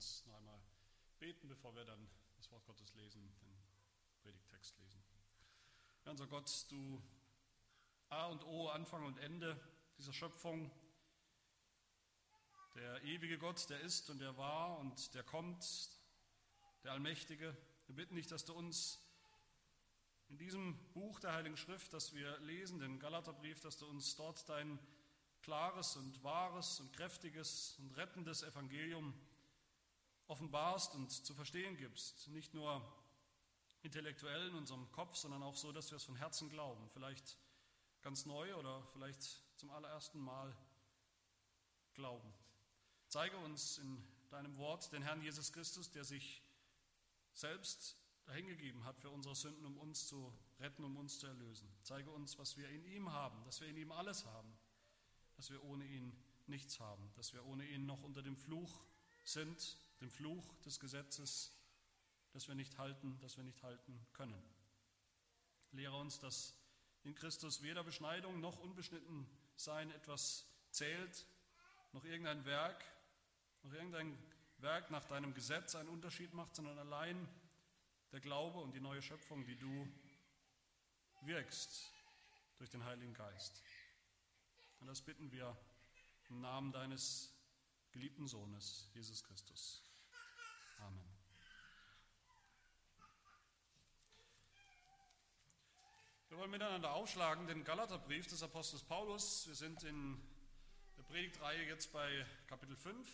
uns noch einmal beten, bevor wir dann das Wort Gottes lesen, den Predigtext lesen. Ja, unser Gott, du A und O, Anfang und Ende dieser Schöpfung, der ewige Gott, der ist und der war und der kommt, der Allmächtige. Wir bitten dich, dass du uns in diesem Buch der Heiligen Schrift, das wir lesen, den Galaterbrief, dass du uns dort dein klares und wahres und kräftiges und rettendes Evangelium offenbarst und zu verstehen gibst. Nicht nur intellektuell in unserem Kopf, sondern auch so, dass wir es von Herzen glauben. Vielleicht ganz neu oder vielleicht zum allerersten Mal glauben. Zeige uns in deinem Wort den Herrn Jesus Christus, der sich selbst dahingegeben hat für unsere Sünden, um uns zu retten, um uns zu erlösen. Zeige uns, was wir in ihm haben, dass wir in ihm alles haben, dass wir ohne ihn nichts haben, dass wir ohne ihn noch unter dem Fluch sind, dem Fluch des Gesetzes, dass wir nicht halten, dass wir nicht halten können. Lehre uns, dass in Christus weder Beschneidung noch unbeschnitten sein etwas zählt, noch irgendein Werk, noch irgendein Werk nach deinem Gesetz einen Unterschied macht, sondern allein der Glaube und die neue Schöpfung, die du wirkst durch den Heiligen Geist. Und das bitten wir im Namen deines geliebten Sohnes, Jesus Christus. Amen. Wir wollen miteinander aufschlagen den Galaterbrief des Apostels Paulus. Wir sind in der Predigtreihe jetzt bei Kapitel 5.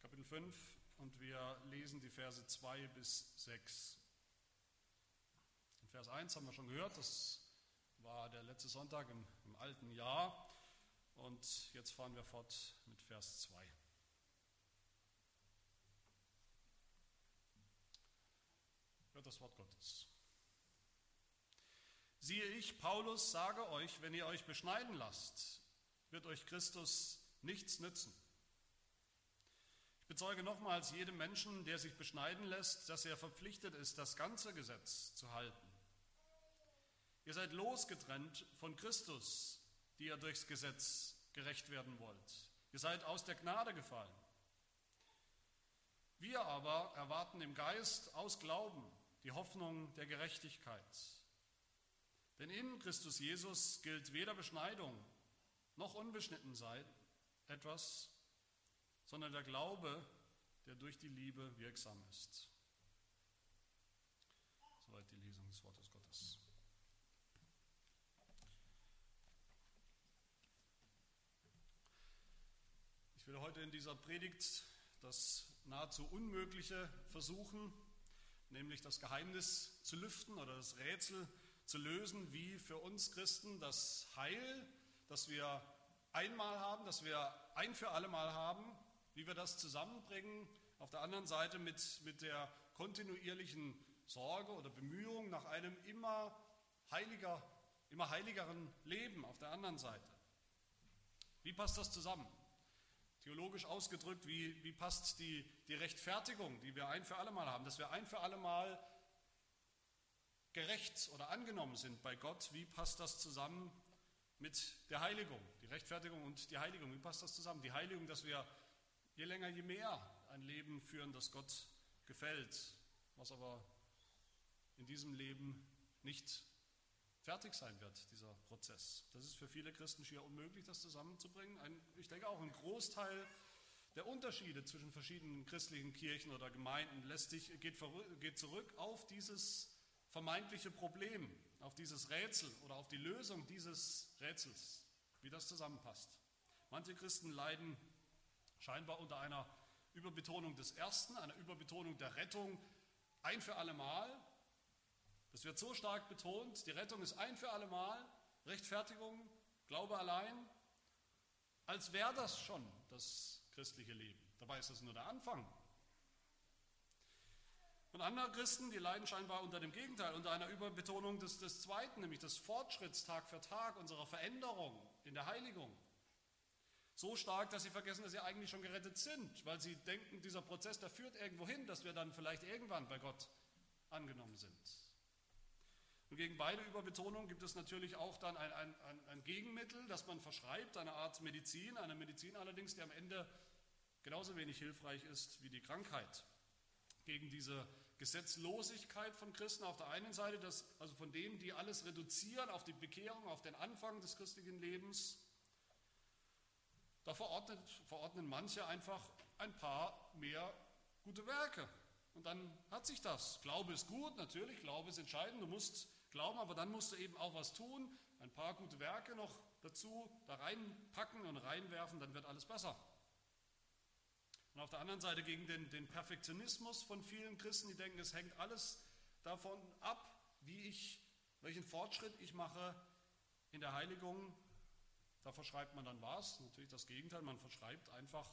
Kapitel 5 und wir lesen die Verse 2 bis 6. In Vers 1 haben wir schon gehört, das war der letzte Sonntag im, im alten Jahr. Und jetzt fahren wir fort mit Vers 2. Hört das Wort Gottes. Siehe ich, Paulus, sage euch, wenn ihr euch beschneiden lasst, wird euch Christus nichts nützen. Ich bezeuge nochmals jedem Menschen, der sich beschneiden lässt, dass er verpflichtet ist, das ganze Gesetz zu halten. Ihr seid losgetrennt von Christus, die ihr durchs Gesetz gerecht werden wollt. Ihr seid aus der Gnade gefallen. Wir aber erwarten im Geist aus Glauben die Hoffnung der Gerechtigkeit. Denn in Christus Jesus gilt weder Beschneidung noch Unbeschnittensein etwas, sondern der Glaube, der durch die Liebe wirksam ist. Soweit die Lesung des Wortes Gottes. Ich will heute in dieser Predigt das nahezu Unmögliche versuchen, nämlich das Geheimnis zu lüften oder das Rätsel zu lösen, wie für uns Christen das Heil, das wir einmal haben, das wir ein für alle Mal haben, wie wir das zusammenbringen, auf der anderen Seite mit, mit der kontinuierlichen Sorge oder Bemühung nach einem immer heiliger, immer heiligeren Leben auf der anderen Seite. Wie passt das zusammen? Theologisch ausgedrückt, wie, wie passt die, die Rechtfertigung, die wir ein für alle Mal haben, dass wir ein für alle Mal gerecht oder angenommen sind bei Gott, wie passt das zusammen mit der Heiligung? Die Rechtfertigung und die Heiligung, wie passt das zusammen? Die Heiligung, dass wir je länger, je mehr ein Leben führen, das Gott gefällt, was aber in diesem Leben nicht fertig sein wird, dieser Prozess. Das ist für viele Christen schier unmöglich, das zusammenzubringen. Ein, ich denke auch ein Großteil der Unterschiede zwischen verschiedenen christlichen Kirchen oder Gemeinden lässt sich, geht, geht zurück auf dieses vermeintliche Problem, auf dieses Rätsel oder auf die Lösung dieses Rätsels, wie das zusammenpasst. Manche Christen leiden scheinbar unter einer Überbetonung des Ersten, einer Überbetonung der Rettung ein für alle Mal, das wird so stark betont, die Rettung ist ein für alle Mal, Rechtfertigung, Glaube allein, als wäre das schon das christliche Leben. Dabei ist das nur der Anfang. Und andere Christen, die leiden scheinbar unter dem Gegenteil, unter einer Überbetonung des, des Zweiten, nämlich des Fortschritts Tag für Tag, unserer Veränderung in der Heiligung. So stark, dass sie vergessen, dass sie eigentlich schon gerettet sind, weil sie denken, dieser Prozess, der führt irgendwo hin, dass wir dann vielleicht irgendwann bei Gott angenommen sind. Und gegen beide Überbetonungen gibt es natürlich auch dann ein, ein, ein Gegenmittel, das man verschreibt, eine Art Medizin, eine Medizin allerdings, die am Ende genauso wenig hilfreich ist wie die Krankheit. Gegen diese Gesetzlosigkeit von Christen auf der einen Seite, das, also von denen, die alles reduzieren auf die Bekehrung, auf den Anfang des christlichen Lebens, da verordnet, verordnen manche einfach ein paar mehr gute Werke. Und dann hat sich das. Glaube ist gut, natürlich, Glaube ist entscheidend, du musst glauben, aber dann musst du eben auch was tun, ein paar gute Werke noch dazu da reinpacken und reinwerfen, dann wird alles besser. Und auf der anderen Seite gegen den, den Perfektionismus von vielen Christen, die denken, es hängt alles davon ab, wie ich, welchen Fortschritt ich mache in der Heiligung. Da verschreibt man dann was? Natürlich das Gegenteil, man verschreibt einfach,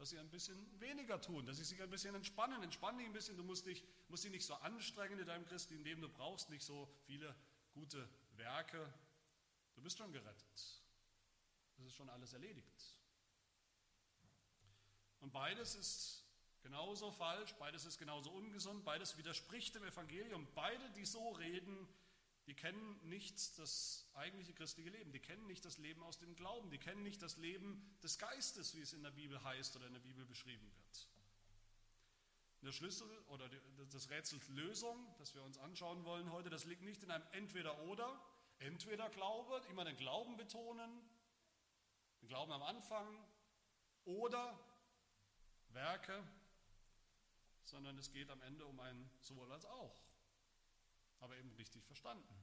dass sie ein bisschen weniger tun, dass sie sich ein bisschen entspannen. Entspann dich ein bisschen, du musst dich, musst dich nicht so anstrengen in deinem christlichen Leben, du brauchst nicht so viele gute Werke. Du bist schon gerettet. Das ist schon alles erledigt. Und beides ist genauso falsch, beides ist genauso ungesund, beides widerspricht dem Evangelium. Beide, die so reden, die kennen nicht das eigentliche christliche Leben, die kennen nicht das Leben aus dem Glauben, die kennen nicht das Leben des Geistes, wie es in der Bibel heißt oder in der Bibel beschrieben wird. Der Schlüssel oder das Rätsels Lösung, das wir uns anschauen wollen heute, das liegt nicht in einem Entweder-Oder. Entweder Glaube, immer den Glauben betonen, den Glauben am Anfang, oder Werke, sondern es geht am Ende um ein sowohl als auch, aber eben richtig verstanden.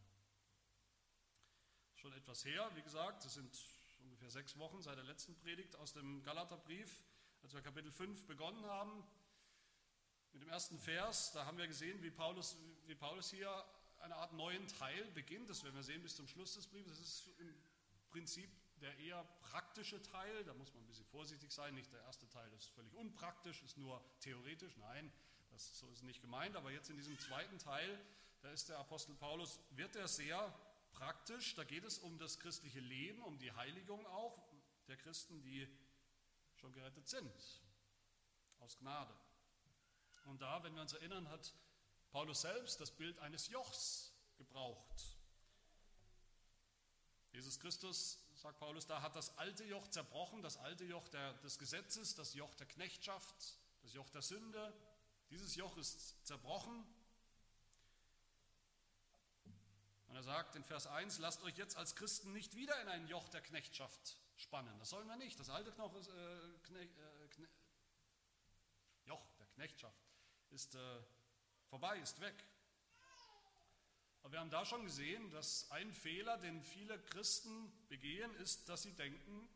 Schon etwas her, wie gesagt, es sind ungefähr sechs Wochen seit der letzten Predigt aus dem Galaterbrief, als wir Kapitel 5 begonnen haben. Mit dem ersten Vers, da haben wir gesehen, wie Paulus, wie Paulus hier eine Art neuen Teil beginnt. Das werden wir sehen bis zum Schluss des Briefes. Das ist im Prinzip der eher praktische Teil, da muss man ein bisschen vorsichtig sein, nicht der erste Teil ist völlig unpraktisch, ist nur theoretisch, nein, das, so ist nicht gemeint, aber jetzt in diesem zweiten Teil, da ist der Apostel Paulus, wird er sehr praktisch, da geht es um das christliche Leben, um die Heiligung auch der Christen, die schon gerettet sind, aus Gnade. Und da, wenn wir uns erinnern, hat Paulus selbst das Bild eines Jochs gebraucht. Jesus Christus sagt Paulus, da hat das alte Joch zerbrochen, das alte Joch der, des Gesetzes, das Joch der Knechtschaft, das Joch der Sünde. Dieses Joch ist zerbrochen. Und er sagt in Vers 1, lasst euch jetzt als Christen nicht wieder in ein Joch der Knechtschaft spannen. Das sollen wir nicht. Das alte Knoch ist, äh, Kne, äh, Kne, Joch der Knechtschaft ist äh, vorbei, ist weg. Aber wir haben da schon gesehen, dass ein Fehler, den viele Christen begehen, ist, dass sie denken,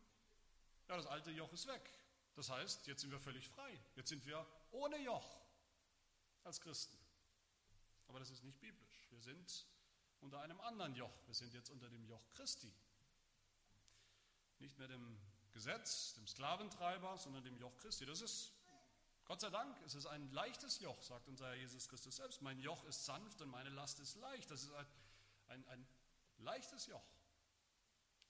ja, das alte Joch ist weg. Das heißt, jetzt sind wir völlig frei. Jetzt sind wir ohne Joch als Christen. Aber das ist nicht biblisch. Wir sind unter einem anderen Joch. Wir sind jetzt unter dem Joch Christi. Nicht mehr dem Gesetz, dem Sklaventreiber, sondern dem Joch Christi. Das ist Gott sei Dank, es ist ein leichtes Joch, sagt unser Herr Jesus Christus selbst. Mein Joch ist sanft und meine Last ist leicht. Das ist ein, ein, ein leichtes Joch.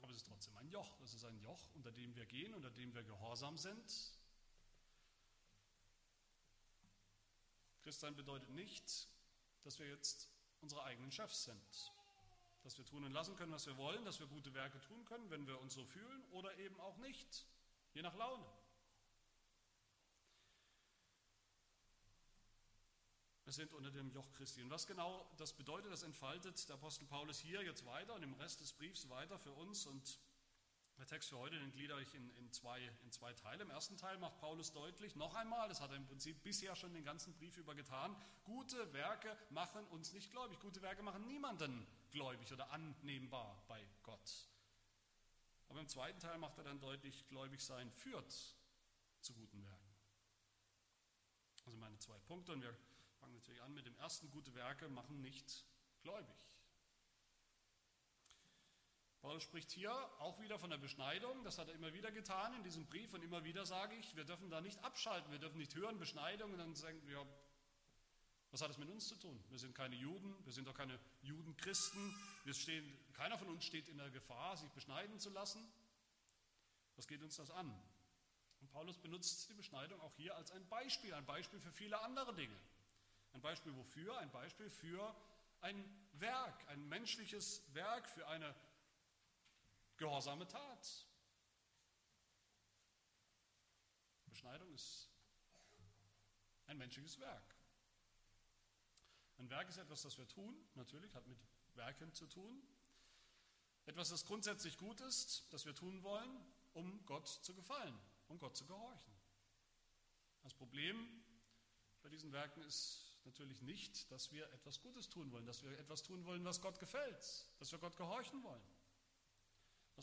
Aber es ist trotzdem ein Joch. Es ist ein Joch, unter dem wir gehen, unter dem wir gehorsam sind. Christsein bedeutet nicht, dass wir jetzt unsere eigenen Chefs sind. Dass wir tun und lassen können, was wir wollen, dass wir gute Werke tun können, wenn wir uns so fühlen oder eben auch nicht. Je nach Laune. Wir sind unter dem Joch Christi. Und was genau das bedeutet, das entfaltet der Apostel Paulus hier jetzt weiter und im Rest des Briefs weiter für uns. Und der Text für heute, den gliedere ich in, in, zwei, in zwei Teile. Im ersten Teil macht Paulus deutlich, noch einmal, das hat er im Prinzip bisher schon den ganzen Brief über getan, gute Werke machen uns nicht gläubig. Gute Werke machen niemanden gläubig oder annehmbar bei Gott. Aber im zweiten Teil macht er dann deutlich, gläubig sein führt zu guten Werken. Also meine zwei Punkte und wir fangen natürlich an mit dem ersten, gute Werke machen nicht gläubig. Paulus spricht hier auch wieder von der Beschneidung, das hat er immer wieder getan in diesem Brief und immer wieder sage ich, wir dürfen da nicht abschalten, wir dürfen nicht hören Beschneidung und dann sagen wir, was hat das mit uns zu tun? Wir sind keine Juden, wir sind auch keine Judenchristen, wir stehen, keiner von uns steht in der Gefahr, sich beschneiden zu lassen. Was geht uns das an? Und Paulus benutzt die Beschneidung auch hier als ein Beispiel, ein Beispiel für viele andere Dinge. Ein Beispiel wofür? Ein Beispiel für ein Werk, ein menschliches Werk, für eine gehorsame Tat. Beschneidung ist ein menschliches Werk. Ein Werk ist etwas, das wir tun, natürlich, hat mit Werken zu tun. Etwas, das grundsätzlich gut ist, das wir tun wollen, um Gott zu gefallen, um Gott zu gehorchen. Das Problem bei diesen Werken ist natürlich nicht, dass wir etwas Gutes tun wollen, dass wir etwas tun wollen, was Gott gefällt, dass wir Gott gehorchen wollen.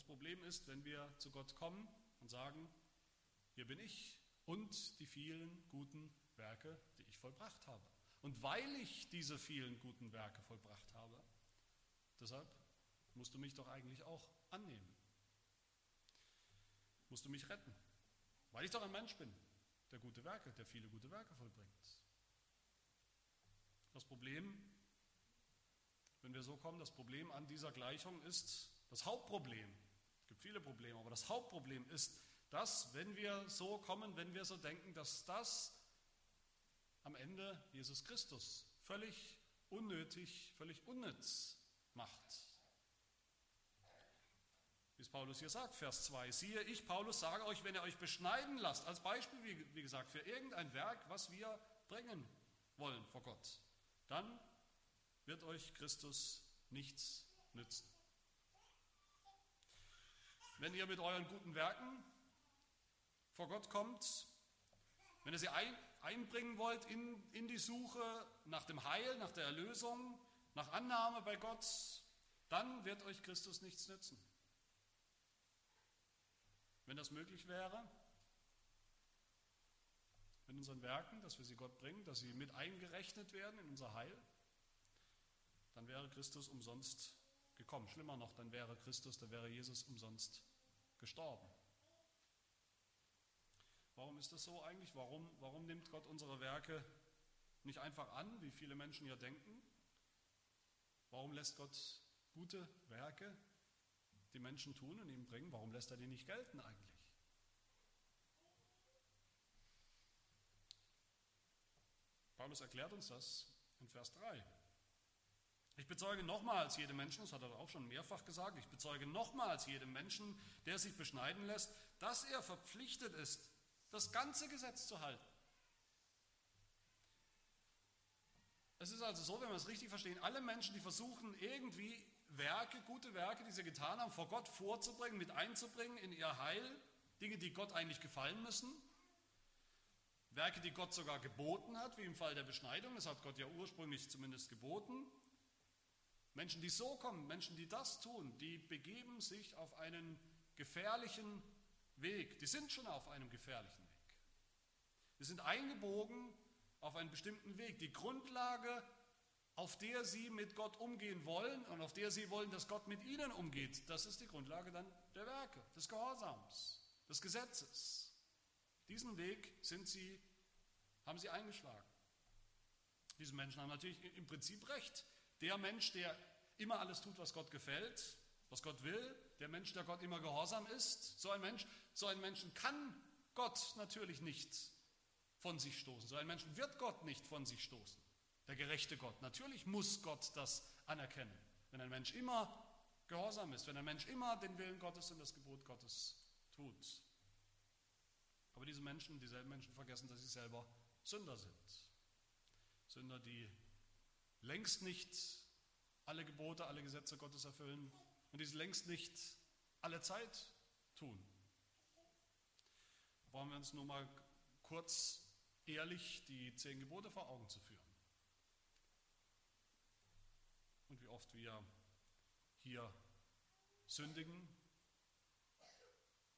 Das Problem ist, wenn wir zu Gott kommen und sagen, hier bin ich und die vielen guten Werke, die ich vollbracht habe. Und weil ich diese vielen guten Werke vollbracht habe, deshalb musst du mich doch eigentlich auch annehmen. Musst du mich retten, weil ich doch ein Mensch bin, der gute Werke, der viele gute Werke vollbringt. Das Problem, wenn wir so kommen, das Problem an dieser Gleichung ist, das Hauptproblem, viele Probleme, aber das Hauptproblem ist, dass, wenn wir so kommen, wenn wir so denken, dass das am Ende Jesus Christus völlig unnötig, völlig unnütz macht. Wie es Paulus hier sagt, Vers 2, siehe, ich, Paulus, sage euch, wenn ihr euch beschneiden lasst, als Beispiel, wie, wie gesagt, für irgendein Werk, was wir bringen wollen vor Gott, dann wird euch Christus nichts nützen. Wenn ihr mit euren guten Werken vor Gott kommt, wenn ihr sie ein, einbringen wollt in, in die Suche nach dem Heil, nach der Erlösung, nach Annahme bei Gott, dann wird euch Christus nichts nützen. Wenn das möglich wäre, in unseren Werken, dass wir sie Gott bringen, dass sie mit eingerechnet werden in unser Heil, dann wäre Christus umsonst gekommen. Schlimmer noch, dann wäre Christus, dann wäre Jesus umsonst gestorben. Warum ist das so eigentlich? Warum, warum nimmt Gott unsere Werke nicht einfach an, wie viele Menschen hier denken? Warum lässt Gott gute Werke, die Menschen tun und ihm bringen, warum lässt er die nicht gelten eigentlich? Paulus erklärt uns das in Vers 3. Ich bezeuge nochmals jedem Menschen, das hat er auch schon mehrfach gesagt, ich bezeuge nochmals jedem Menschen, der sich beschneiden lässt, dass er verpflichtet ist, das ganze Gesetz zu halten. Es ist also so, wenn wir es richtig verstehen, alle Menschen, die versuchen irgendwie Werke, gute Werke, die sie getan haben, vor Gott vorzubringen, mit einzubringen in ihr Heil, Dinge, die Gott eigentlich gefallen müssen, Werke, die Gott sogar geboten hat, wie im Fall der Beschneidung, das hat Gott ja ursprünglich zumindest geboten. Menschen, die so kommen, Menschen, die das tun, die begeben sich auf einen gefährlichen Weg. Die sind schon auf einem gefährlichen Weg. Die sind eingebogen auf einen bestimmten Weg. Die Grundlage, auf der sie mit Gott umgehen wollen und auf der sie wollen, dass Gott mit ihnen umgeht, das ist die Grundlage dann der Werke, des Gehorsams, des Gesetzes. Diesen Weg sind sie, haben sie eingeschlagen. Diese Menschen haben natürlich im Prinzip recht. Der Mensch, der immer alles tut, was Gott gefällt, was Gott will, der Mensch, der Gott immer gehorsam ist, so ein Mensch, so ein Menschen kann Gott natürlich nicht von sich stoßen. So ein Menschen wird Gott nicht von sich stoßen. Der gerechte Gott. Natürlich muss Gott das anerkennen. Wenn ein Mensch immer gehorsam ist, wenn ein Mensch immer den Willen Gottes und das Gebot Gottes tut. Aber diese Menschen, dieselben Menschen vergessen, dass sie selber Sünder sind. Sünder, die längst nicht alle Gebote, alle Gesetze Gottes erfüllen und die es längst nicht alle Zeit tun. Wollen wir uns nur mal kurz ehrlich die zehn Gebote vor Augen zu führen. Und wie oft wir hier sündigen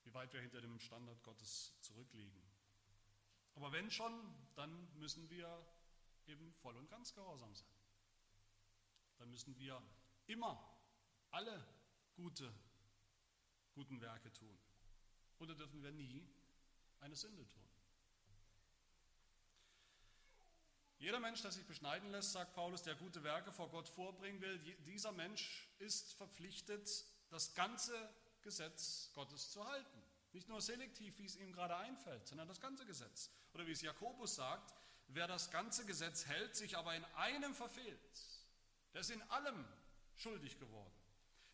wie weit wir hinter dem Standard Gottes zurückliegen. Aber wenn schon, dann müssen wir eben voll und ganz gehorsam sein. Dann müssen wir immer alle gute, guten Werke tun. Oder dürfen wir nie eine Sünde tun. Jeder Mensch, der sich beschneiden lässt, sagt Paulus, der gute Werke vor Gott vorbringen will, dieser Mensch ist verpflichtet, das ganze Gesetz Gottes zu halten. Nicht nur selektiv, wie es ihm gerade einfällt, sondern das ganze Gesetz. Oder wie es Jakobus sagt, wer das ganze Gesetz hält, sich aber in einem verfehlt, der ist in allem schuldig geworden.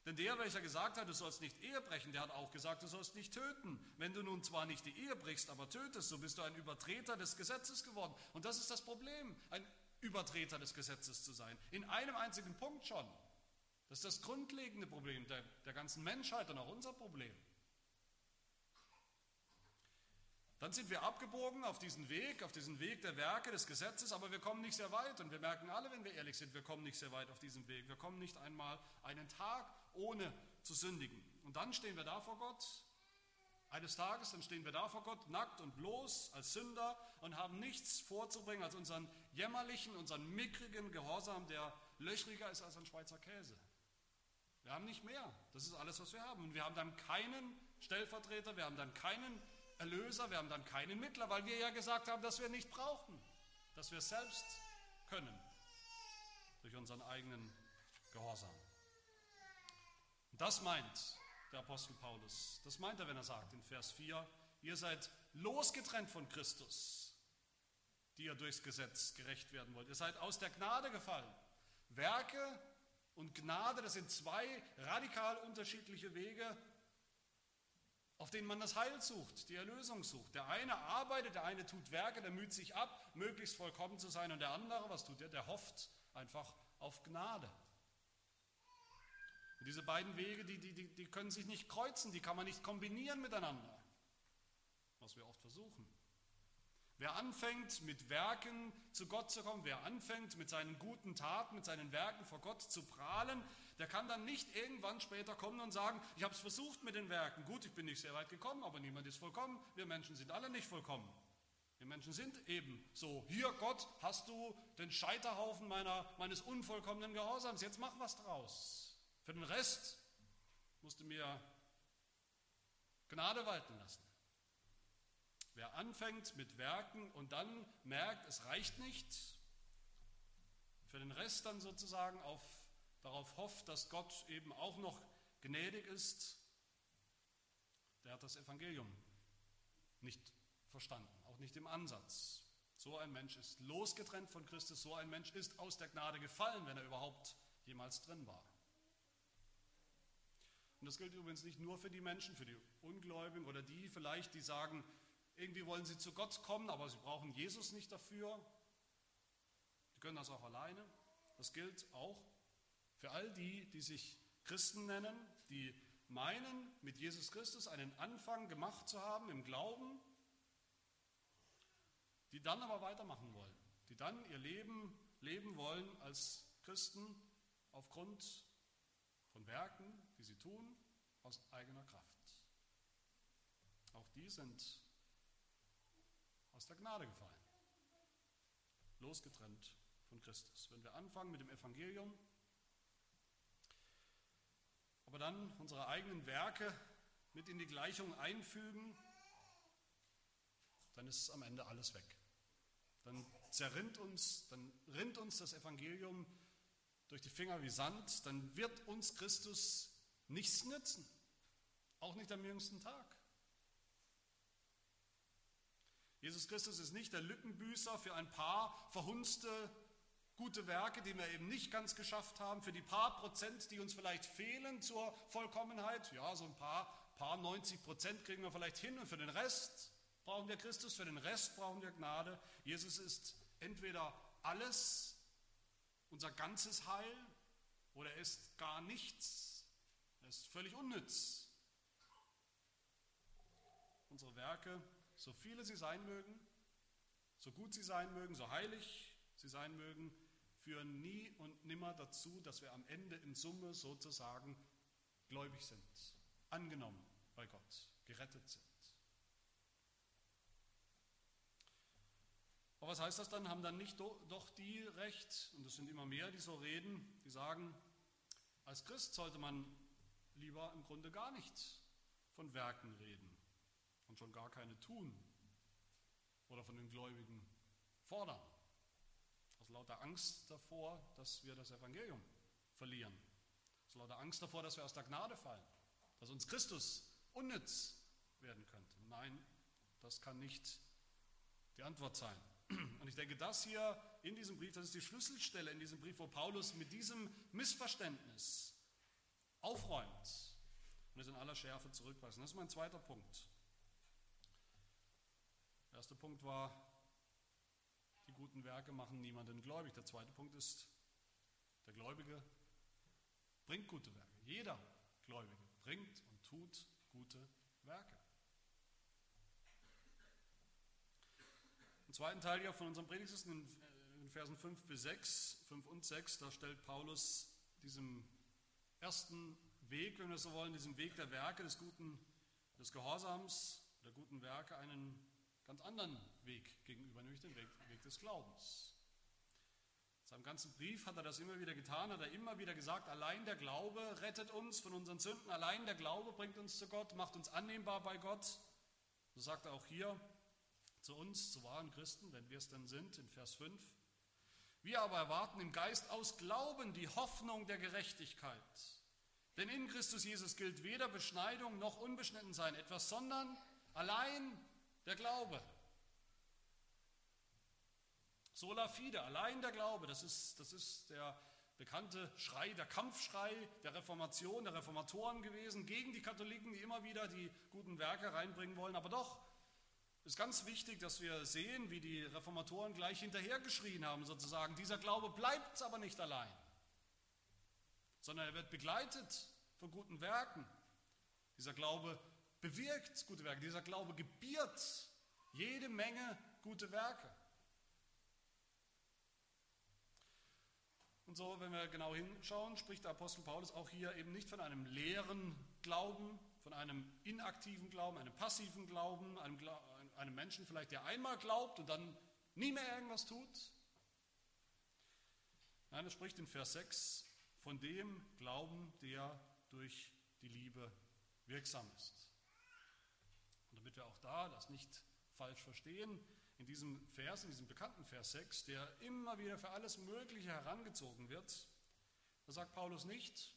Denn der, welcher gesagt hat, du sollst nicht Ehe brechen, der hat auch gesagt, du sollst nicht töten. Wenn du nun zwar nicht die Ehe brichst, aber tötest, so bist du ein Übertreter des Gesetzes geworden. Und das ist das Problem, ein Übertreter des Gesetzes zu sein. In einem einzigen Punkt schon. Das ist das grundlegende Problem der, der ganzen Menschheit und auch unser Problem. Dann sind wir abgebogen auf diesen Weg, auf diesen Weg der Werke des Gesetzes, aber wir kommen nicht sehr weit. Und wir merken alle, wenn wir ehrlich sind, wir kommen nicht sehr weit auf diesem Weg. Wir kommen nicht einmal einen Tag ohne zu sündigen. Und dann stehen wir da vor Gott. Eines Tages, dann stehen wir da vor Gott, nackt und bloß als Sünder und haben nichts vorzubringen als unseren jämmerlichen, unseren mickrigen Gehorsam, der löchriger ist als ein Schweizer Käse. Wir haben nicht mehr. Das ist alles, was wir haben. Und wir haben dann keinen Stellvertreter, wir haben dann keinen Erlöser, wir haben dann keinen Mittler, weil wir ja gesagt haben, dass wir nicht brauchen, dass wir es selbst können durch unseren eigenen Gehorsam. Und das meint der Apostel Paulus. Das meint er, wenn er sagt in Vers 4, ihr seid losgetrennt von Christus, die ihr durchs Gesetz gerecht werden wollt. Ihr seid aus der Gnade gefallen. Werke und Gnade, das sind zwei radikal unterschiedliche Wege, auf denen man das Heil sucht, die Erlösung sucht. Der eine arbeitet, der eine tut Werke, der müht sich ab, möglichst vollkommen zu sein. Und der andere, was tut er? Der hofft einfach auf Gnade. Und diese beiden Wege, die, die, die können sich nicht kreuzen, die kann man nicht kombinieren miteinander, was wir oft versuchen. Wer anfängt, mit Werken zu Gott zu kommen, wer anfängt, mit seinen guten Taten, mit seinen Werken vor Gott zu prahlen, der kann dann nicht irgendwann später kommen und sagen, ich habe es versucht mit den Werken. Gut, ich bin nicht sehr weit gekommen, aber niemand ist vollkommen. Wir Menschen sind alle nicht vollkommen. Wir Menschen sind eben so. Hier, Gott, hast du den Scheiterhaufen meiner, meines unvollkommenen Gehorsams. Jetzt mach was draus. Für den Rest musst du mir Gnade walten lassen. Wer anfängt mit Werken und dann merkt, es reicht nicht, für den Rest dann sozusagen auf, darauf hofft, dass Gott eben auch noch gnädig ist, der hat das Evangelium nicht verstanden, auch nicht im Ansatz. So ein Mensch ist losgetrennt von Christus, so ein Mensch ist aus der Gnade gefallen, wenn er überhaupt jemals drin war. Und das gilt übrigens nicht nur für die Menschen, für die Ungläubigen oder die vielleicht, die sagen, irgendwie wollen sie zu Gott kommen, aber sie brauchen Jesus nicht dafür. Die können das auch alleine. Das gilt auch für all die, die sich Christen nennen, die meinen, mit Jesus Christus einen Anfang gemacht zu haben im Glauben, die dann aber weitermachen wollen, die dann ihr Leben leben wollen als Christen aufgrund von Werken, die sie tun, aus eigener Kraft. Auch die sind aus der Gnade gefallen. Losgetrennt von Christus. Wenn wir anfangen mit dem Evangelium, aber dann unsere eigenen Werke mit in die Gleichung einfügen, dann ist am Ende alles weg. Dann zerrinnt uns, dann rinnt uns das Evangelium durch die Finger wie Sand, dann wird uns Christus nichts nützen, auch nicht am jüngsten Tag. Jesus Christus ist nicht der Lückenbüßer für ein paar verhunzte gute Werke, die wir eben nicht ganz geschafft haben, für die paar Prozent, die uns vielleicht fehlen zur Vollkommenheit. Ja, so ein paar, paar 90 Prozent kriegen wir vielleicht hin und für den Rest brauchen wir Christus, für den Rest brauchen wir Gnade. Jesus ist entweder alles, unser ganzes Heil, oder er ist gar nichts. Er ist völlig unnütz. Unsere Werke so viele sie sein mögen, so gut sie sein mögen, so heilig sie sein mögen, führen nie und nimmer dazu, dass wir am Ende in Summe sozusagen gläubig sind, angenommen bei Gott, gerettet sind. Aber was heißt das dann? Haben dann nicht doch die Recht, und es sind immer mehr, die so reden, die sagen, als Christ sollte man lieber im Grunde gar nicht von Werken reden und schon gar keine tun oder von den Gläubigen fordern. Lauter Angst davor, dass wir das Evangelium verlieren. Aus lauter Angst davor, dass wir aus der Gnade fallen. Dass uns Christus unnütz werden könnte. Nein, das kann nicht die Antwort sein. Und ich denke, das hier in diesem Brief, das ist die Schlüsselstelle in diesem Brief, wo Paulus mit diesem Missverständnis aufräumt und es in aller Schärfe zurückweist. Das ist mein zweiter Punkt. Der erste Punkt war, guten Werke machen niemanden gläubig. Der zweite Punkt ist, der Gläubige bringt gute Werke. Jeder Gläubige bringt und tut gute Werke. Im zweiten Teil hier von unserem Predigt in, in Versen 5 bis 6, 5 und 6, da stellt Paulus diesem ersten Weg, wenn wir so wollen, diesem Weg der Werke, des guten, des Gehorsams, der guten Werke, einen ganz anderen Weg gegenüber, nämlich den Weg, Weg des Glaubens. In seinem ganzen Brief hat er das immer wieder getan, hat er immer wieder gesagt, allein der Glaube rettet uns von unseren Sünden, allein der Glaube bringt uns zu Gott, macht uns annehmbar bei Gott. So sagt er auch hier zu uns, zu wahren Christen, wenn wir es denn sind, in Vers 5. Wir aber erwarten im Geist aus Glauben die Hoffnung der Gerechtigkeit. Denn in Christus Jesus gilt weder Beschneidung noch Unbeschnittensein etwas, sondern allein der Glaube. Sola fide, allein der Glaube, das ist, das ist der bekannte Schrei, der Kampfschrei der Reformation, der Reformatoren gewesen, gegen die Katholiken, die immer wieder die guten Werke reinbringen wollen. Aber doch ist ganz wichtig, dass wir sehen, wie die Reformatoren gleich hinterhergeschrien haben, sozusagen, dieser Glaube bleibt aber nicht allein, sondern er wird begleitet von guten Werken. Dieser Glaube bewirkt gute Werke, dieser Glaube gebiert jede Menge gute Werke. Und so, wenn wir genau hinschauen, spricht der Apostel Paulus auch hier eben nicht von einem leeren Glauben, von einem inaktiven Glauben, einem passiven Glauben, einem, einem Menschen vielleicht, der einmal glaubt und dann nie mehr irgendwas tut. Nein, er spricht in Vers 6 von dem Glauben, der durch die Liebe wirksam ist. Wir auch da das nicht falsch verstehen, in diesem Vers, in diesem bekannten Vers 6, der immer wieder für alles Mögliche herangezogen wird, da sagt Paulus nicht,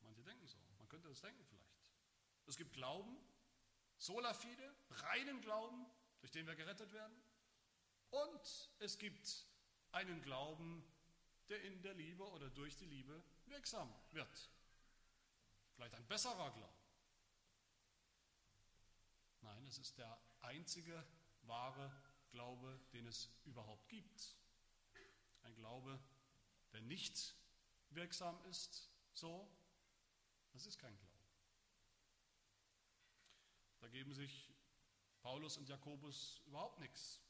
manche denken so, man könnte das denken vielleicht. Es gibt Glauben, sola fide, reinen Glauben, durch den wir gerettet werden, und es gibt einen Glauben, der in der Liebe oder durch die Liebe wirksam wird. Vielleicht ein besserer Glaube. Nein, es ist der einzige wahre Glaube, den es überhaupt gibt. Ein Glaube, der nicht wirksam ist, so, das ist kein Glaube. Da geben sich Paulus und Jakobus überhaupt nichts.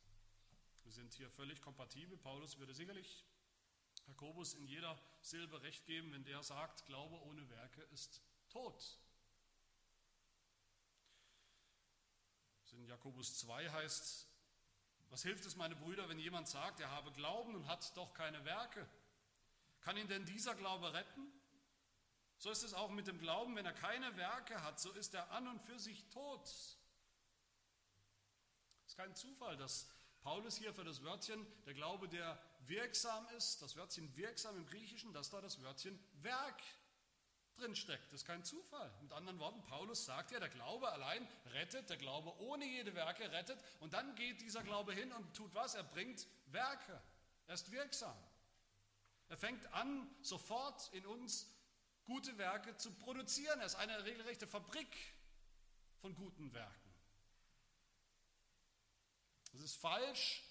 Wir sind hier völlig kompatibel. Paulus würde sicherlich Jakobus in jeder Silbe recht geben, wenn der sagt, Glaube ohne Werke ist tot. In Jakobus 2 heißt, was hilft es, meine Brüder, wenn jemand sagt, er habe Glauben und hat doch keine Werke? Kann ihn denn dieser Glaube retten? So ist es auch mit dem Glauben, wenn er keine Werke hat, so ist er an und für sich tot. Es ist kein Zufall, dass Paulus hier für das Wörtchen, der Glaube, der wirksam ist, das Wörtchen wirksam im Griechischen, dass da das Wörtchen Werk drin steckt. Das ist kein Zufall. Mit anderen Worten, Paulus sagt ja, der Glaube allein rettet, der Glaube ohne jede Werke rettet. Und dann geht dieser Glaube hin und tut was? Er bringt Werke. Er ist wirksam. Er fängt an, sofort in uns gute Werke zu produzieren. Er ist eine regelrechte Fabrik von guten Werken. Es ist falsch,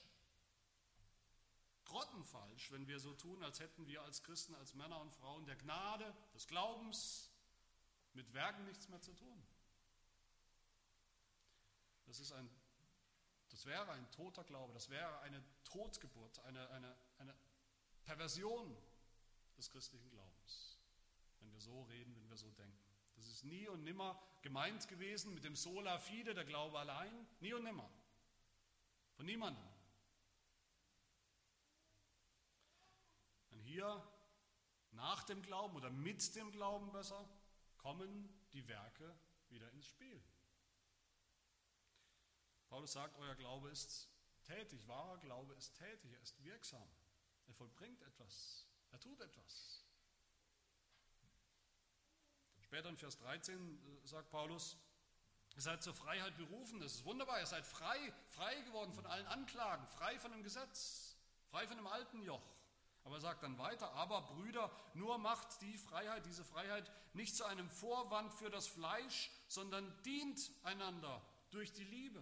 grottenfalsch, wenn wir so tun, als hätten wir als Christen, als Männer und Frauen der Gnade, des Glaubens mit Werken nichts mehr zu tun. Das, ist ein, das wäre ein toter Glaube, das wäre eine Totgeburt, eine, eine, eine Perversion des christlichen Glaubens, wenn wir so reden, wenn wir so denken. Das ist nie und nimmer gemeint gewesen mit dem Sola Fide, der Glaube allein, nie und nimmer. Von niemandem. Hier nach dem Glauben oder mit dem Glauben besser kommen die Werke wieder ins Spiel. Paulus sagt, euer Glaube ist tätig, wahrer Glaube ist tätig, er ist wirksam, er vollbringt etwas, er tut etwas. Später in Vers 13 äh, sagt Paulus, ihr seid zur Freiheit berufen, das ist wunderbar, ihr seid frei, frei geworden von allen Anklagen, frei von dem Gesetz, frei von dem alten Joch. Aber er sagt dann weiter, aber Brüder, nur macht die Freiheit, diese Freiheit nicht zu einem Vorwand für das Fleisch, sondern dient einander durch die Liebe.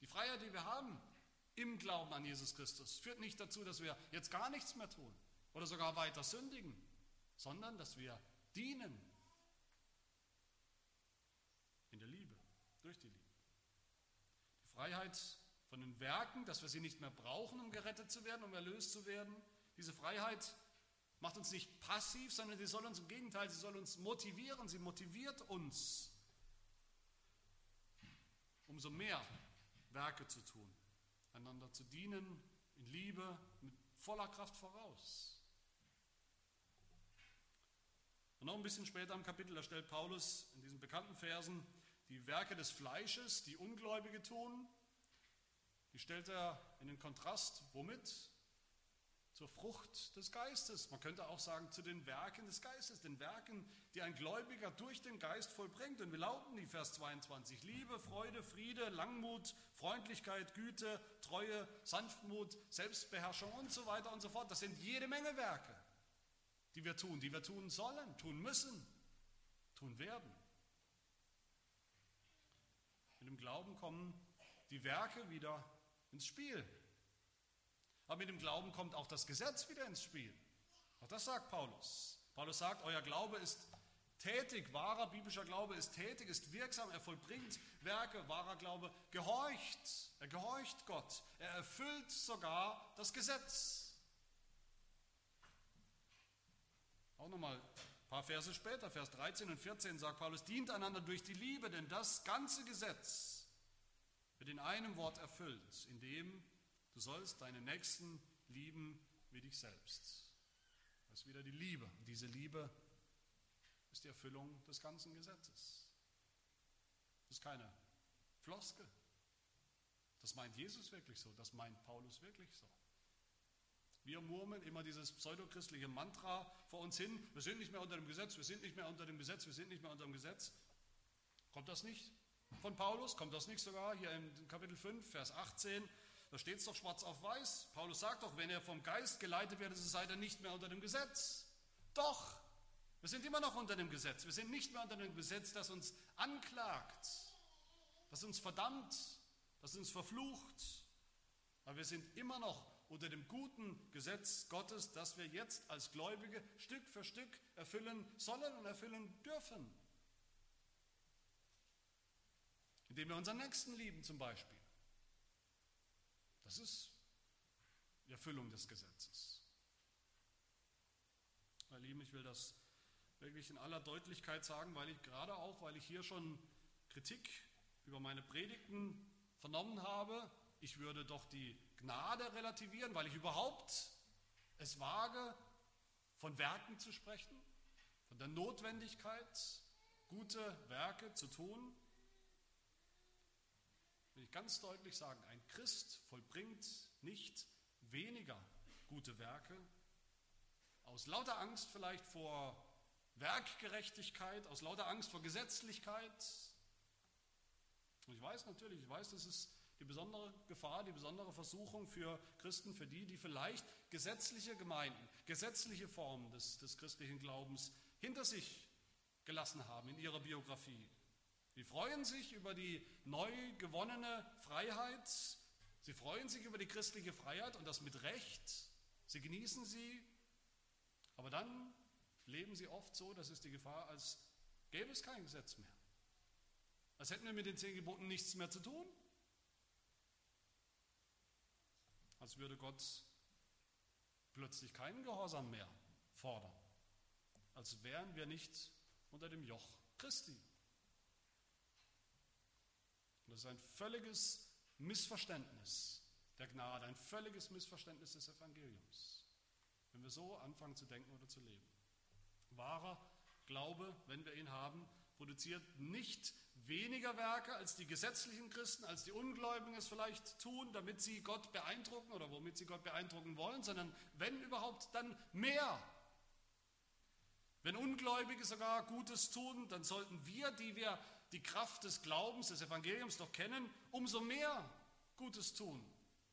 Die Freiheit, die wir haben im Glauben an Jesus Christus, führt nicht dazu, dass wir jetzt gar nichts mehr tun oder sogar weiter sündigen, sondern dass wir dienen in der Liebe, durch die Liebe. Die Freiheit von den Werken, dass wir sie nicht mehr brauchen, um gerettet zu werden, um erlöst zu werden. Diese Freiheit macht uns nicht passiv, sondern sie soll uns im Gegenteil, sie soll uns motivieren, sie motiviert uns, umso mehr Werke zu tun, einander zu dienen, in Liebe, mit voller Kraft voraus. Und noch ein bisschen später im Kapitel, da stellt Paulus in diesen bekannten Versen die Werke des Fleisches, die Ungläubige tun, die stellt er in den Kontrast, womit? Zur Frucht des Geistes. Man könnte auch sagen, zu den Werken des Geistes, den Werken, die ein Gläubiger durch den Geist vollbringt. Und wir lauten die, Vers 22, Liebe, Freude, Friede, Langmut, Freundlichkeit, Güte, Treue, Sanftmut, Selbstbeherrschung und so weiter und so fort. Das sind jede Menge Werke, die wir tun, die wir tun sollen, tun müssen, tun werden. Mit dem Glauben kommen die Werke wieder ins Spiel. Aber mit dem Glauben kommt auch das Gesetz wieder ins Spiel. Auch das sagt Paulus. Paulus sagt, euer Glaube ist tätig, wahrer biblischer Glaube ist tätig, ist wirksam, er vollbringt Werke, wahrer Glaube gehorcht, er gehorcht Gott, er erfüllt sogar das Gesetz. Auch nochmal ein paar Verse später, Vers 13 und 14 sagt Paulus, dient einander durch die Liebe, denn das ganze Gesetz wird in einem Wort erfüllt, in dem du sollst deinen Nächsten lieben wie dich selbst. Das ist wieder die Liebe. diese Liebe ist die Erfüllung des ganzen Gesetzes. Das ist keine Floskel. Das meint Jesus wirklich so, das meint Paulus wirklich so. Wir murmeln immer dieses pseudochristliche Mantra vor uns hin, wir sind nicht mehr unter dem Gesetz, wir sind nicht mehr unter dem Gesetz, wir sind nicht mehr unter dem Gesetz. Kommt das nicht? Von Paulus, kommt das nicht sogar hier im Kapitel 5, Vers 18, da steht es doch schwarz auf weiß. Paulus sagt doch, wenn er vom Geist geleitet wird, seid ihr nicht mehr unter dem Gesetz. Doch, wir sind immer noch unter dem Gesetz. Wir sind nicht mehr unter dem Gesetz, das uns anklagt, das uns verdammt, das uns verflucht. Aber wir sind immer noch unter dem guten Gesetz Gottes, das wir jetzt als Gläubige Stück für Stück erfüllen sollen und erfüllen dürfen indem wir unseren Nächsten lieben zum Beispiel. Das ist die Erfüllung des Gesetzes. Meine Lieben, ich will das wirklich in aller Deutlichkeit sagen, weil ich gerade auch, weil ich hier schon Kritik über meine Predigten vernommen habe, ich würde doch die Gnade relativieren, weil ich überhaupt es wage, von Werken zu sprechen, von der Notwendigkeit, gute Werke zu tun will ich ganz deutlich sagen, ein Christ vollbringt nicht weniger gute Werke aus lauter Angst vielleicht vor Werkgerechtigkeit, aus lauter Angst vor Gesetzlichkeit. Und ich weiß natürlich, ich weiß, das ist die besondere Gefahr, die besondere Versuchung für Christen, für die, die vielleicht gesetzliche Gemeinden, gesetzliche Formen des, des christlichen Glaubens hinter sich gelassen haben in ihrer Biografie, Sie freuen sich über die neu gewonnene Freiheit. Sie freuen sich über die christliche Freiheit und das mit Recht. Sie genießen sie. Aber dann leben sie oft so, das ist die Gefahr, als gäbe es kein Gesetz mehr. Als hätten wir mit den zehn Geboten nichts mehr zu tun. Als würde Gott plötzlich keinen Gehorsam mehr fordern. Als wären wir nicht unter dem Joch Christi. Das ist ein völliges Missverständnis der Gnade, ein völliges Missverständnis des Evangeliums, wenn wir so anfangen zu denken oder zu leben. Wahrer Glaube, wenn wir ihn haben, produziert nicht weniger Werke als die gesetzlichen Christen, als die Ungläubigen es vielleicht tun, damit sie Gott beeindrucken oder womit sie Gott beeindrucken wollen, sondern wenn überhaupt, dann mehr. Wenn Ungläubige sogar Gutes tun, dann sollten wir, die wir die Kraft des Glaubens, des Evangeliums doch kennen, umso mehr Gutes tun.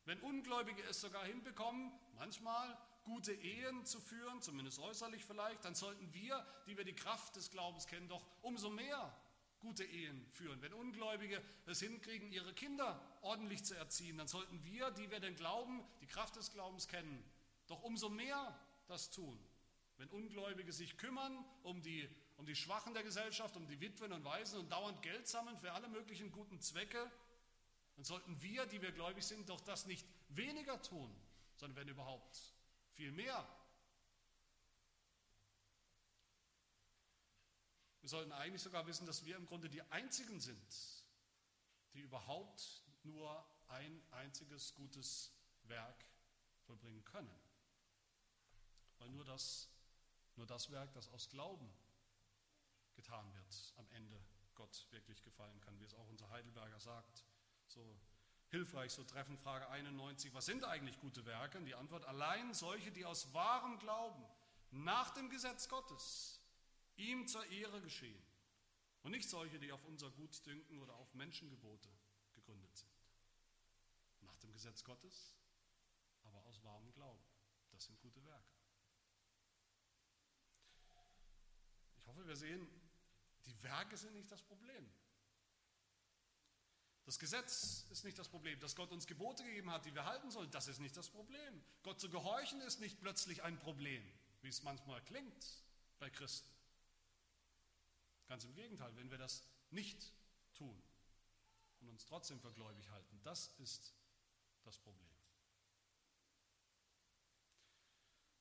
Wenn Ungläubige es sogar hinbekommen, manchmal gute Ehen zu führen, zumindest äußerlich vielleicht, dann sollten wir, die wir die Kraft des Glaubens kennen, doch umso mehr gute Ehen führen. Wenn Ungläubige es hinkriegen, ihre Kinder ordentlich zu erziehen, dann sollten wir, die wir den Glauben, die Kraft des Glaubens kennen, doch umso mehr das tun. Wenn Ungläubige sich kümmern um die, um die Schwachen der Gesellschaft, um die Witwen und Waisen und dauernd Geld sammeln für alle möglichen guten Zwecke, dann sollten wir, die wir gläubig sind, doch das nicht weniger tun, sondern wenn überhaupt viel mehr. Wir sollten eigentlich sogar wissen, dass wir im Grunde die Einzigen sind, die überhaupt nur ein einziges gutes Werk vollbringen können. Weil nur das, nur das Werk, das aus Glauben getan wird, am Ende Gott wirklich gefallen kann, wie es auch unser Heidelberger sagt. So hilfreich, so treffend Frage 91, was sind eigentlich gute Werke? Und die Antwort, allein solche, die aus wahrem Glauben nach dem Gesetz Gottes ihm zur Ehre geschehen und nicht solche, die auf unser Gutdünken oder auf Menschengebote gegründet sind. Nach dem Gesetz Gottes, aber aus wahrem Glauben. Das sind gute Werke. Ich hoffe, wir sehen, die Werke sind nicht das Problem. Das Gesetz ist nicht das Problem. Dass Gott uns Gebote gegeben hat, die wir halten sollen, das ist nicht das Problem. Gott zu gehorchen ist nicht plötzlich ein Problem, wie es manchmal klingt bei Christen. Ganz im Gegenteil, wenn wir das nicht tun und uns trotzdem für gläubig halten, das ist das Problem.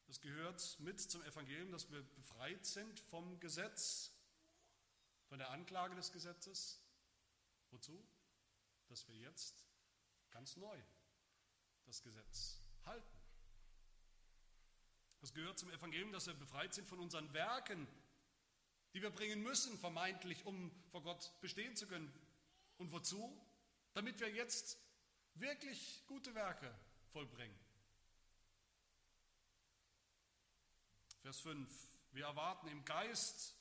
Es gehört mit zum Evangelium, dass wir befreit sind vom Gesetz, von der Anklage des Gesetzes. Wozu? dass wir jetzt ganz neu das Gesetz halten. Es gehört zum Evangelium, dass wir befreit sind von unseren Werken, die wir bringen müssen, vermeintlich, um vor Gott bestehen zu können. Und wozu? Damit wir jetzt wirklich gute Werke vollbringen. Vers 5. Wir erwarten im Geist,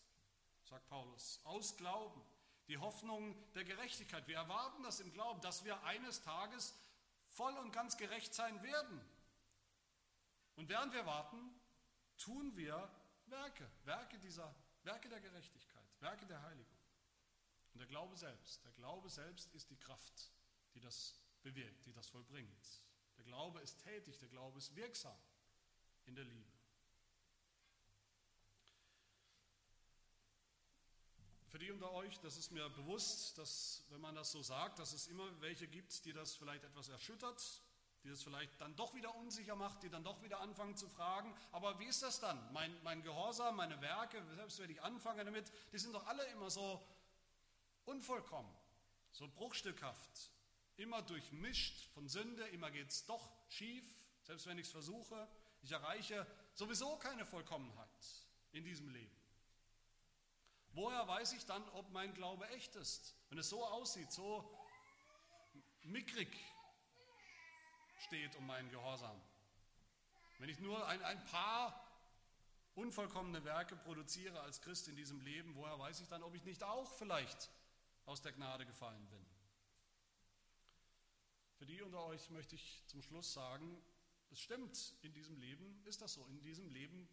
sagt Paulus, aus Glauben die Hoffnung der Gerechtigkeit. Wir erwarten das im Glauben, dass wir eines Tages voll und ganz gerecht sein werden. Und während wir warten, tun wir Werke, Werke dieser, Werke der Gerechtigkeit, Werke der Heiligung. Und der Glaube selbst, der Glaube selbst ist die Kraft, die das bewirkt, die das vollbringt. Der Glaube ist tätig, der Glaube ist wirksam in der Liebe. Die unter euch, das ist mir bewusst, dass wenn man das so sagt, dass es immer welche gibt, die das vielleicht etwas erschüttert, die das vielleicht dann doch wieder unsicher macht, die dann doch wieder anfangen zu fragen, aber wie ist das dann? Mein, mein Gehorsam, meine Werke, selbst wenn ich anfange damit, die sind doch alle immer so unvollkommen, so bruchstückhaft, immer durchmischt von Sünde, immer geht es doch schief, selbst wenn ich es versuche. Ich erreiche sowieso keine Vollkommenheit in diesem Leben. Woher weiß ich dann, ob mein Glaube echt ist? Wenn es so aussieht, so mickrig steht um meinen Gehorsam. Wenn ich nur ein, ein paar unvollkommene Werke produziere als Christ in diesem Leben, woher weiß ich dann, ob ich nicht auch vielleicht aus der Gnade gefallen bin? Für die unter euch möchte ich zum Schluss sagen, es stimmt, in diesem Leben ist das so. In diesem Leben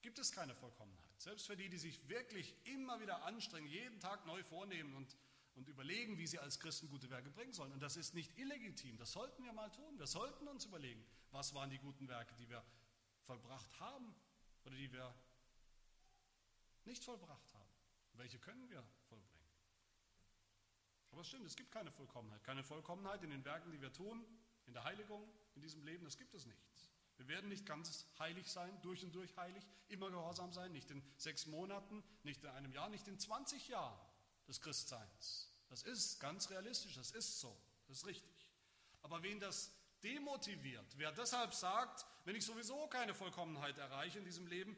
gibt es keine Vollkommenheit. Selbst für die, die sich wirklich immer wieder anstrengen, jeden Tag neu vornehmen und, und überlegen, wie sie als Christen gute Werke bringen sollen. Und das ist nicht illegitim, das sollten wir mal tun. Wir sollten uns überlegen, was waren die guten Werke, die wir vollbracht haben oder die wir nicht vollbracht haben. Welche können wir vollbringen? Aber es stimmt, es gibt keine Vollkommenheit. Keine Vollkommenheit in den Werken, die wir tun, in der Heiligung, in diesem Leben, das gibt es nicht. Wir werden nicht ganz heilig sein, durch und durch heilig, immer gehorsam sein, nicht in sechs Monaten, nicht in einem Jahr, nicht in 20 Jahren des Christseins. Das ist ganz realistisch, das ist so, das ist richtig. Aber wen das demotiviert, wer deshalb sagt, wenn ich sowieso keine Vollkommenheit erreiche in diesem Leben,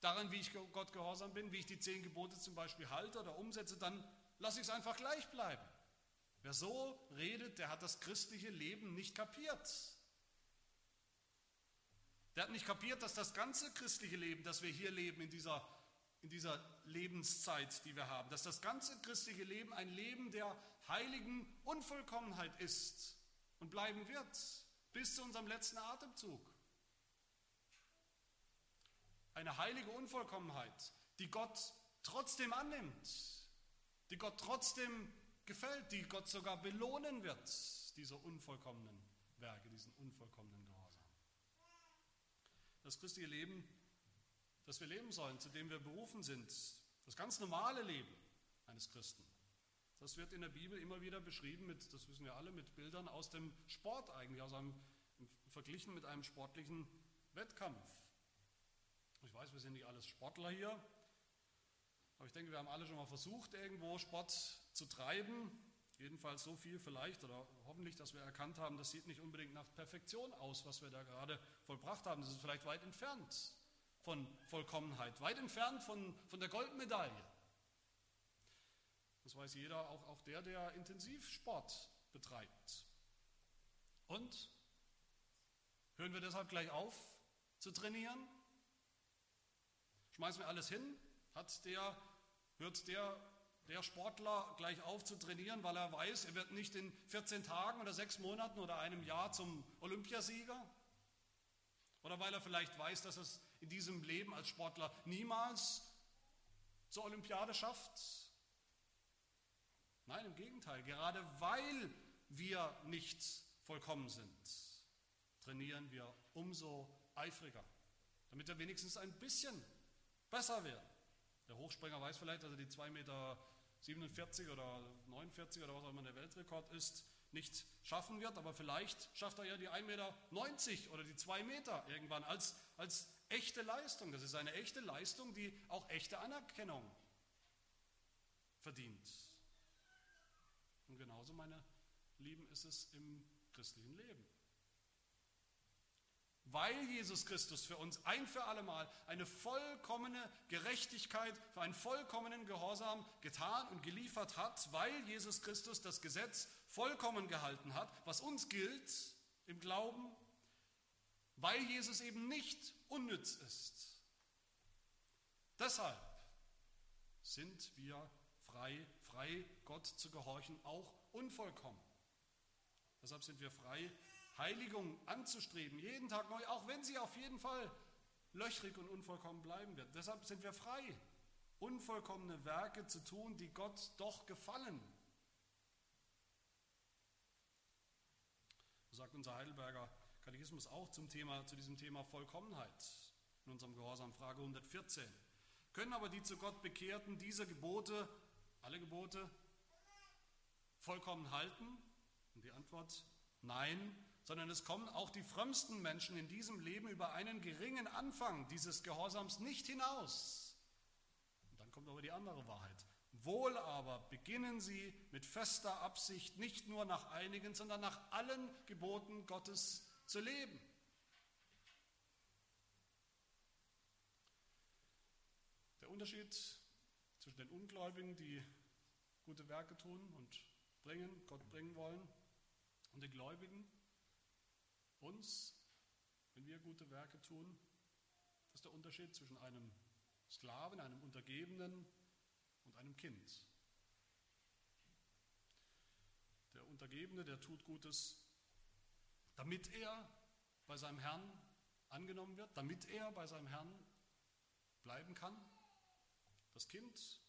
daran, wie ich Gott gehorsam bin, wie ich die zehn Gebote zum Beispiel halte oder umsetze, dann lasse ich es einfach gleich bleiben. Wer so redet, der hat das christliche Leben nicht kapiert. Der hat nicht kapiert, dass das ganze christliche Leben, das wir hier leben in dieser, in dieser Lebenszeit, die wir haben, dass das ganze christliche Leben ein Leben der heiligen Unvollkommenheit ist und bleiben wird, bis zu unserem letzten Atemzug. eine heilige Unvollkommenheit, die Gott trotzdem annimmt, die Gott trotzdem gefällt, die Gott sogar belohnen wird, diese unvollkommenen Werke, diesen unvollkommenen. Das christliche Leben, das wir leben sollen, zu dem wir berufen sind, das ganz normale Leben eines Christen, das wird in der Bibel immer wieder beschrieben, mit, das wissen wir alle, mit Bildern aus dem Sport eigentlich, aus einem, verglichen mit einem sportlichen Wettkampf. Ich weiß, wir sind nicht alles Sportler hier, aber ich denke, wir haben alle schon mal versucht, irgendwo Sport zu treiben. Jedenfalls so viel vielleicht oder hoffentlich, dass wir erkannt haben, das sieht nicht unbedingt nach Perfektion aus, was wir da gerade vollbracht haben. Das ist vielleicht weit entfernt von Vollkommenheit, weit entfernt von, von der Goldmedaille. Das weiß jeder, auch, auch der, der Intensivsport betreibt. Und hören wir deshalb gleich auf zu trainieren? Schmeißen wir alles hin? Hat der, hört der, der Sportler gleich auf zu trainieren, weil er weiß, er wird nicht in 14 Tagen oder sechs Monaten oder einem Jahr zum Olympiasieger? Oder weil er vielleicht weiß, dass er es in diesem Leben als Sportler niemals zur Olympiade schafft? Nein, im Gegenteil, gerade weil wir nicht vollkommen sind, trainieren wir umso eifriger, damit wir wenigstens ein bisschen besser werden. Der Hochspringer weiß vielleicht, dass er die 2,47 Meter oder 49 oder was auch immer der Weltrekord ist, nicht schaffen wird, aber vielleicht schafft er ja die 1,90 Meter oder die 2 Meter irgendwann als, als echte Leistung. Das ist eine echte Leistung, die auch echte Anerkennung verdient. Und genauso, meine Lieben, ist es im christlichen Leben. Weil Jesus Christus für uns ein für allemal eine vollkommene Gerechtigkeit, für einen vollkommenen Gehorsam getan und geliefert hat, weil Jesus Christus das Gesetz vollkommen gehalten hat, was uns gilt im Glauben, weil Jesus eben nicht unnütz ist. Deshalb sind wir frei frei, Gott zu gehorchen, auch unvollkommen. Deshalb sind wir frei, Heiligung anzustreben, jeden Tag neu, auch wenn sie auf jeden Fall löchrig und unvollkommen bleiben wird. Deshalb sind wir frei, unvollkommene Werke zu tun, die Gott doch gefallen. Sagt unser Heidelberger Katechismus auch zum Thema, zu diesem Thema Vollkommenheit in unserem Gehorsam, Frage 114. Können aber die zu Gott Bekehrten diese Gebote alle Gebote vollkommen halten? Und die Antwort, nein, sondern es kommen auch die frömmsten Menschen in diesem Leben über einen geringen Anfang dieses Gehorsams nicht hinaus. Und dann kommt aber die andere Wahrheit. Wohl aber beginnen sie mit fester Absicht nicht nur nach einigen, sondern nach allen Geboten Gottes zu leben. Der Unterschied zwischen den Ungläubigen, die gute Werke tun und bringen, Gott bringen wollen, und den Gläubigen, uns, wenn wir gute Werke tun, das ist der Unterschied zwischen einem Sklaven, einem Untergebenen und einem Kind. Der Untergebene, der tut Gutes, damit er bei seinem Herrn angenommen wird, damit er bei seinem Herrn bleiben kann. Das Kind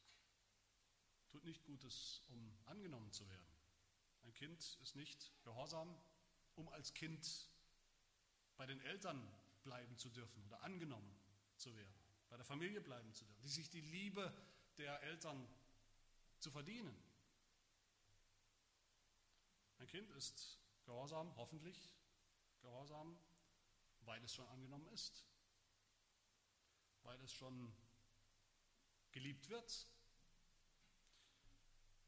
tut nicht Gutes, um angenommen zu werden. Ein Kind ist nicht gehorsam, um als Kind bei den Eltern bleiben zu dürfen oder angenommen zu werden, bei der Familie bleiben zu dürfen, die sich die Liebe der Eltern zu verdienen. Ein Kind ist gehorsam, hoffentlich gehorsam, weil es schon angenommen ist, weil es schon geliebt wird,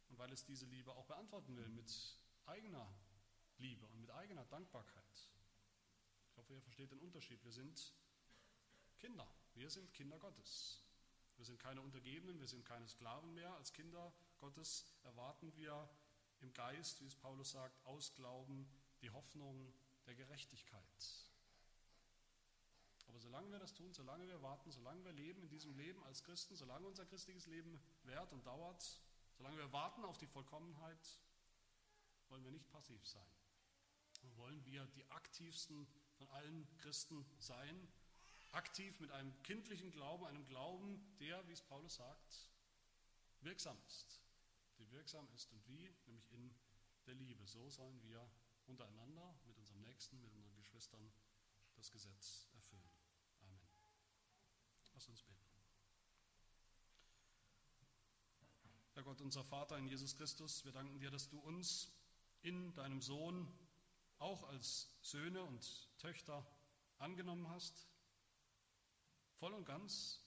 und weil es diese Liebe auch beantworten will mit eigener Liebe und mit eigener Dankbarkeit. Hoffe, ihr versteht den Unterschied. Wir sind Kinder. Wir sind Kinder Gottes. Wir sind keine Untergebenen, wir sind keine Sklaven mehr. Als Kinder Gottes erwarten wir im Geist, wie es Paulus sagt, aus Glauben die Hoffnung der Gerechtigkeit. Aber solange wir das tun, solange wir warten, solange wir leben in diesem Leben als Christen, solange unser christliches Leben währt und dauert, Solange wir warten auf die Vollkommenheit, wollen wir nicht passiv sein. wollen wir die aktivsten von allen Christen sein, aktiv mit einem kindlichen Glauben, einem Glauben, der, wie es Paulus sagt, wirksam ist. Der wirksam ist und wie? Nämlich in der Liebe. So sollen wir untereinander, mit unserem Nächsten, mit unseren Geschwistern das Gesetz erfüllen. Amen. Lass uns beten. Herr Gott, unser Vater in Jesus Christus, wir danken dir, dass du uns in deinem Sohn auch als Söhne und Töchter angenommen hast, voll und ganz,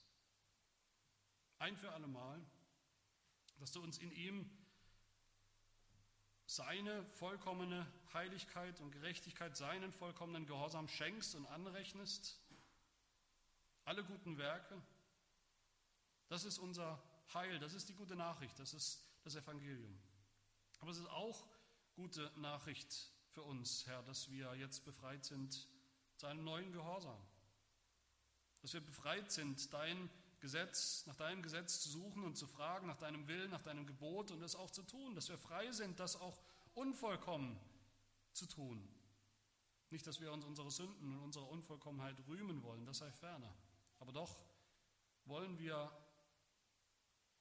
ein für allemal, dass du uns in ihm seine vollkommene Heiligkeit und Gerechtigkeit, seinen vollkommenen Gehorsam schenkst und anrechnest, alle guten Werke. Das ist unser Heil, das ist die gute Nachricht, das ist das Evangelium. Aber es ist auch gute Nachricht für uns, Herr, dass wir jetzt befreit sind zu einem neuen Gehorsam. Dass wir befreit sind, dein Gesetz, nach deinem Gesetz zu suchen und zu fragen, nach deinem Willen, nach deinem Gebot und es auch zu tun. Dass wir frei sind, das auch unvollkommen zu tun. Nicht, dass wir uns unsere Sünden und unsere Unvollkommenheit rühmen wollen, das sei ferner. Aber doch wollen wir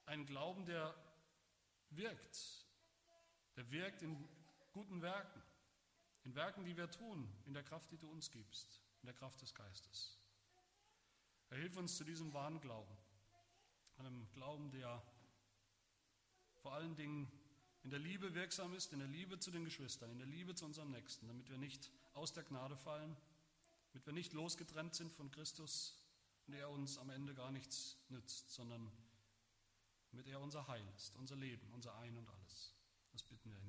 einen Glauben, der wirkt, der wirkt in guten Werken, in Werken, die wir tun, in der Kraft, die du uns gibst, in der Kraft des Geistes. Er hilft uns zu diesem wahren Glauben, einem Glauben, der vor allen Dingen in der Liebe wirksam ist, in der Liebe zu den Geschwistern, in der Liebe zu unserem Nächsten, damit wir nicht aus der Gnade fallen, damit wir nicht losgetrennt sind von Christus und er uns am Ende gar nichts nützt, sondern damit er unser Heil ist, unser Leben, unser Ein und alles. Das bitten wir in.